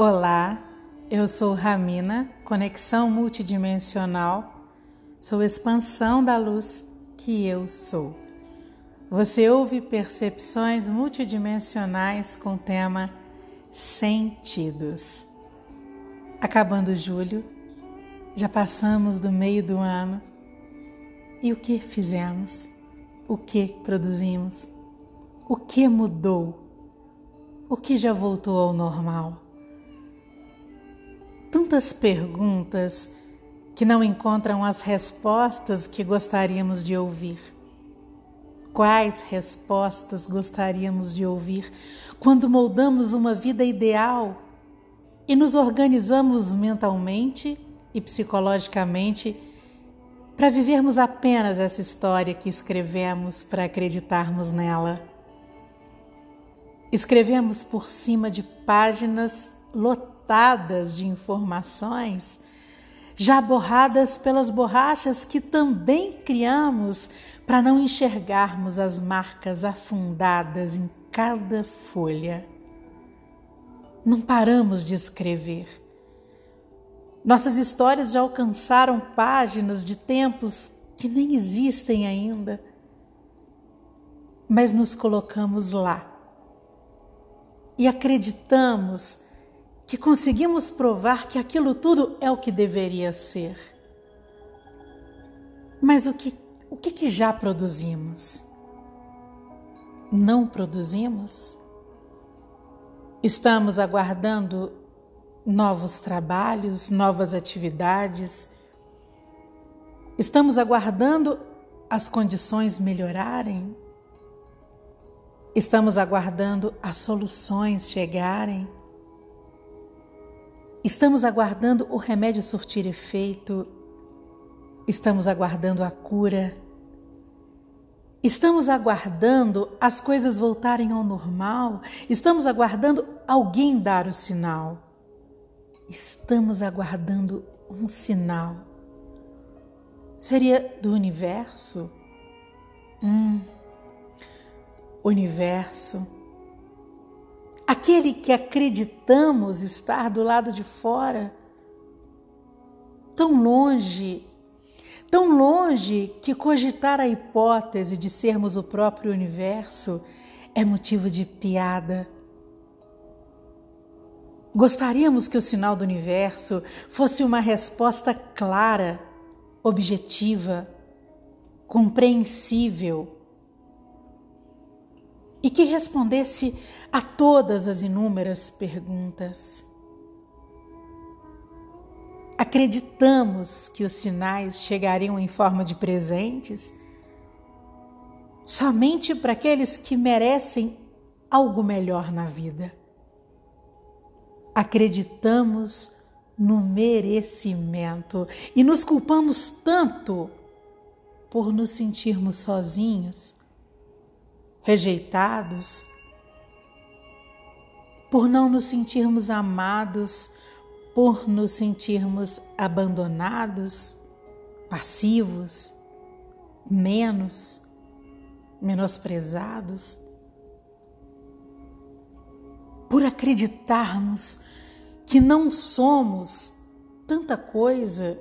Olá, eu sou Ramina, conexão multidimensional, sou expansão da luz que eu sou. Você ouve percepções multidimensionais com tema sentidos. Acabando julho, já passamos do meio do ano. E o que fizemos? O que produzimos? O que mudou? O que já voltou ao normal? Tantas perguntas que não encontram as respostas que gostaríamos de ouvir. Quais respostas gostaríamos de ouvir quando moldamos uma vida ideal e nos organizamos mentalmente e psicologicamente para vivermos apenas essa história que escrevemos para acreditarmos nela? Escrevemos por cima de páginas lotadas lotadas de informações, já borradas pelas borrachas que também criamos para não enxergarmos as marcas afundadas em cada folha. Não paramos de escrever. Nossas histórias já alcançaram páginas de tempos que nem existem ainda, mas nos colocamos lá e acreditamos que conseguimos provar que aquilo tudo é o que deveria ser. Mas o que, o que, que já produzimos? Não produzimos? Estamos aguardando novos trabalhos, novas atividades. Estamos aguardando as condições melhorarem. Estamos aguardando as soluções chegarem. Estamos aguardando o remédio surtir efeito, estamos aguardando a cura, estamos aguardando as coisas voltarem ao normal, estamos aguardando alguém dar o sinal, estamos aguardando um sinal. Seria do universo? Hum, universo aquele que acreditamos estar do lado de fora, tão longe, tão longe que cogitar a hipótese de sermos o próprio universo é motivo de piada. Gostaríamos que o sinal do universo fosse uma resposta clara, objetiva, compreensível e que respondesse a todas as inúmeras perguntas. Acreditamos que os sinais chegariam em forma de presentes somente para aqueles que merecem algo melhor na vida. Acreditamos no merecimento e nos culpamos tanto por nos sentirmos sozinhos rejeitados, por não nos sentirmos amados, por nos sentirmos abandonados, passivos, menos, menosprezados, por acreditarmos que não somos tanta coisa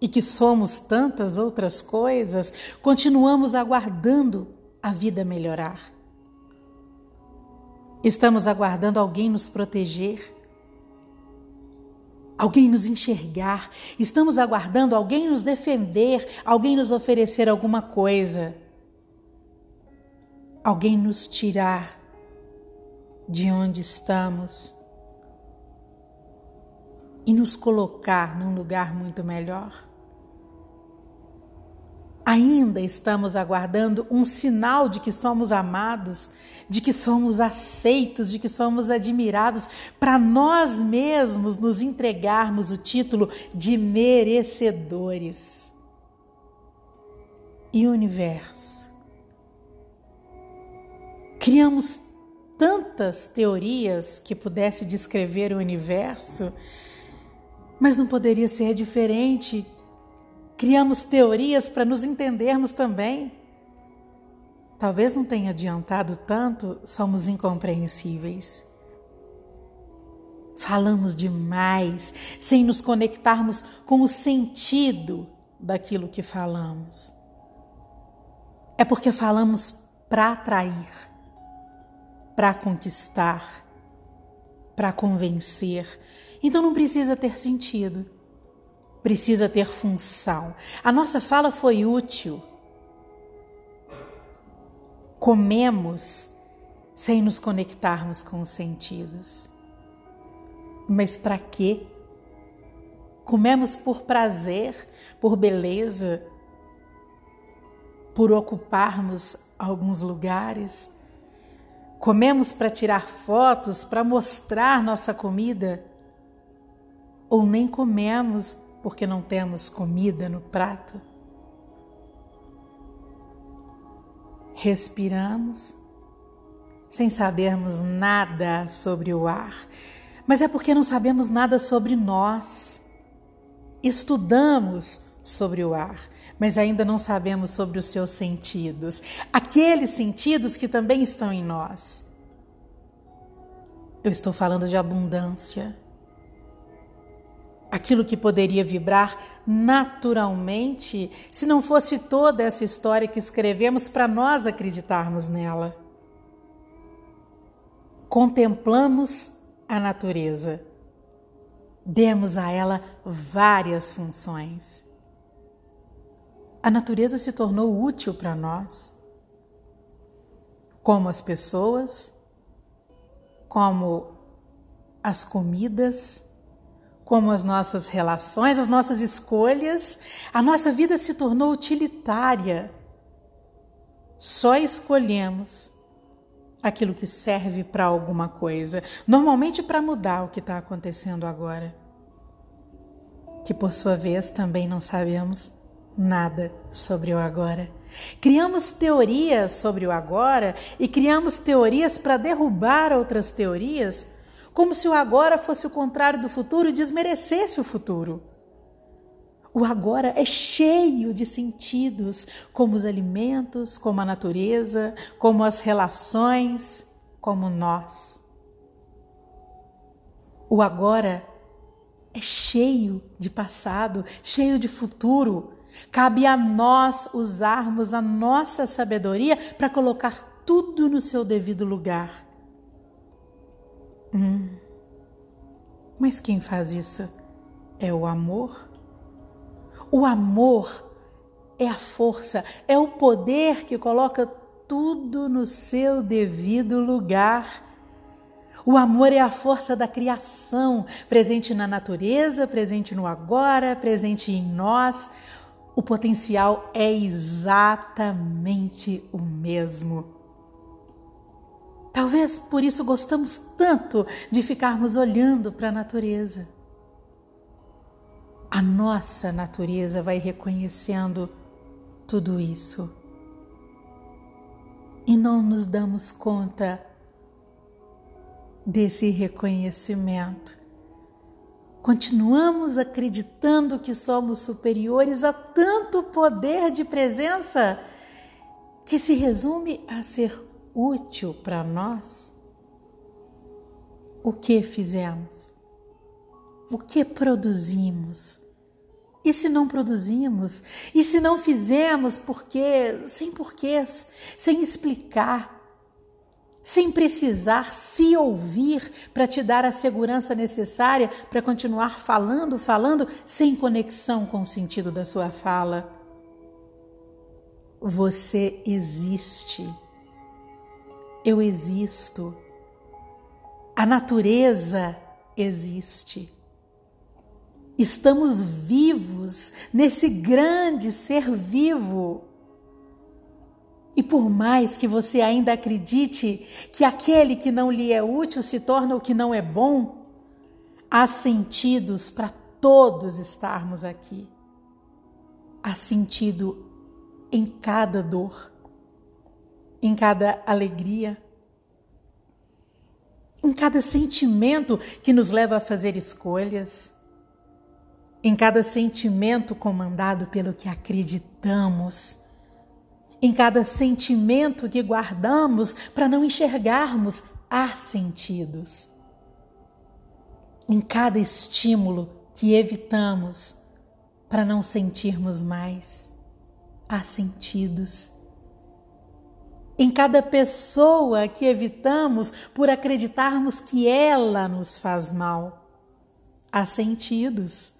e que somos tantas outras coisas, continuamos aguardando a vida melhorar. Estamos aguardando alguém nos proteger, alguém nos enxergar, estamos aguardando alguém nos defender, alguém nos oferecer alguma coisa, alguém nos tirar de onde estamos e nos colocar num lugar muito melhor. Ainda estamos aguardando um sinal de que somos amados, de que somos aceitos, de que somos admirados, para nós mesmos nos entregarmos o título de merecedores. E o universo? Criamos tantas teorias que pudesse descrever o universo, mas não poderia ser diferente Criamos teorias para nos entendermos também. Talvez não tenha adiantado tanto, somos incompreensíveis. falamos demais sem nos conectarmos com o sentido daquilo que falamos. É porque falamos para atrair, para conquistar, para convencer. Então não precisa ter sentido, precisa ter função. A nossa fala foi útil. Comemos sem nos conectarmos com os sentidos. Mas para quê? Comemos por prazer, por beleza, por ocuparmos alguns lugares. Comemos para tirar fotos, para mostrar nossa comida. Ou nem comemos porque não temos comida no prato. Respiramos sem sabermos nada sobre o ar, mas é porque não sabemos nada sobre nós. Estudamos sobre o ar, mas ainda não sabemos sobre os seus sentidos, aqueles sentidos que também estão em nós. Eu estou falando de abundância. Aquilo que poderia vibrar naturalmente se não fosse toda essa história que escrevemos para nós acreditarmos nela. Contemplamos a natureza, demos a ela várias funções a natureza se tornou útil para nós, como as pessoas, como as comidas, como as nossas relações, as nossas escolhas, a nossa vida se tornou utilitária. Só escolhemos aquilo que serve para alguma coisa, normalmente para mudar o que está acontecendo agora, que por sua vez também não sabemos nada sobre o agora. Criamos teorias sobre o agora e criamos teorias para derrubar outras teorias, como se o agora fosse o contrário do futuro e desmerecesse o futuro. O agora é cheio de sentidos, como os alimentos, como a natureza, como as relações, como nós. O agora é cheio de passado, cheio de futuro Cabe a nós usarmos a nossa sabedoria para colocar tudo no seu devido lugar. Hum. Mas quem faz isso é o amor. O amor é a força, é o poder que coloca tudo no seu devido lugar. O amor é a força da criação, presente na natureza, presente no agora, presente em nós o potencial é exatamente o mesmo. Talvez por isso gostamos tanto de ficarmos olhando para a natureza. A nossa natureza vai reconhecendo tudo isso. E não nos damos conta desse reconhecimento. Continuamos acreditando que somos superiores a tanto poder de presença que se resume a ser útil para nós? O que fizemos? O que produzimos? E se não produzimos? E se não fizemos porque, sem porquês, sem explicar? sem precisar se ouvir para te dar a segurança necessária para continuar falando, falando, sem conexão com o sentido da sua fala. Você existe. Eu existo. A natureza existe. Estamos vivos nesse grande ser vivo e por mais que você ainda acredite que aquele que não lhe é útil se torna o que não é bom, há sentidos para todos estarmos aqui. Há sentido em cada dor, em cada alegria, em cada sentimento que nos leva a fazer escolhas, em cada sentimento comandado pelo que acreditamos em cada sentimento que guardamos para não enxergarmos há sentidos. em cada estímulo que evitamos para não sentirmos mais. Há sentidos. Em cada pessoa que evitamos por acreditarmos que ela nos faz mal. Há sentidos.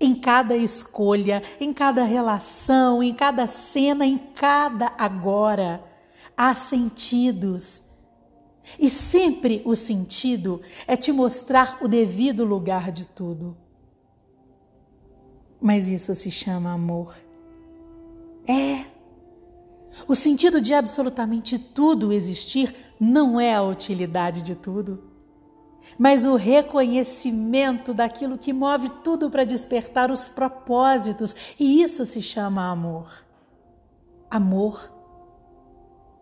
Em cada escolha, em cada relação, em cada cena, em cada agora. Há sentidos. E sempre o sentido é te mostrar o devido lugar de tudo. Mas isso se chama amor. O sentido de absolutamente tudo existir não é a utilidade de tudo, mas o reconhecimento daquilo que move tudo para despertar os propósitos, e isso se chama amor. Amor,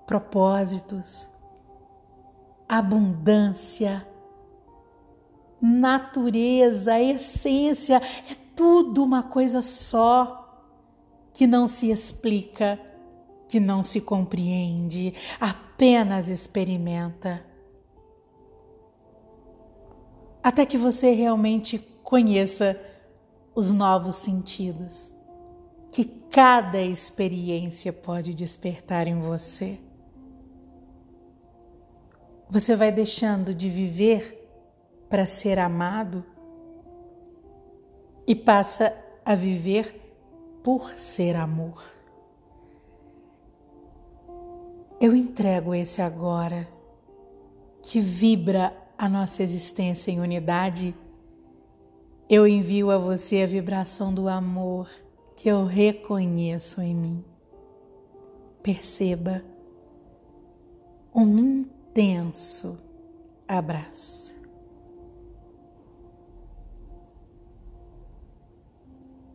propósitos, abundância, natureza, essência, é tudo uma coisa só que não se explica, que não se compreende, apenas experimenta. Até que você realmente conheça os novos sentidos que cada experiência pode despertar em você você vai deixando de viver para ser amado e passa a viver por ser amor. Eu entrego esse agora que vibra a nossa existência em unidade. Eu envio a você a vibração do amor que eu reconheço em mim. Perceba um intenso abraço.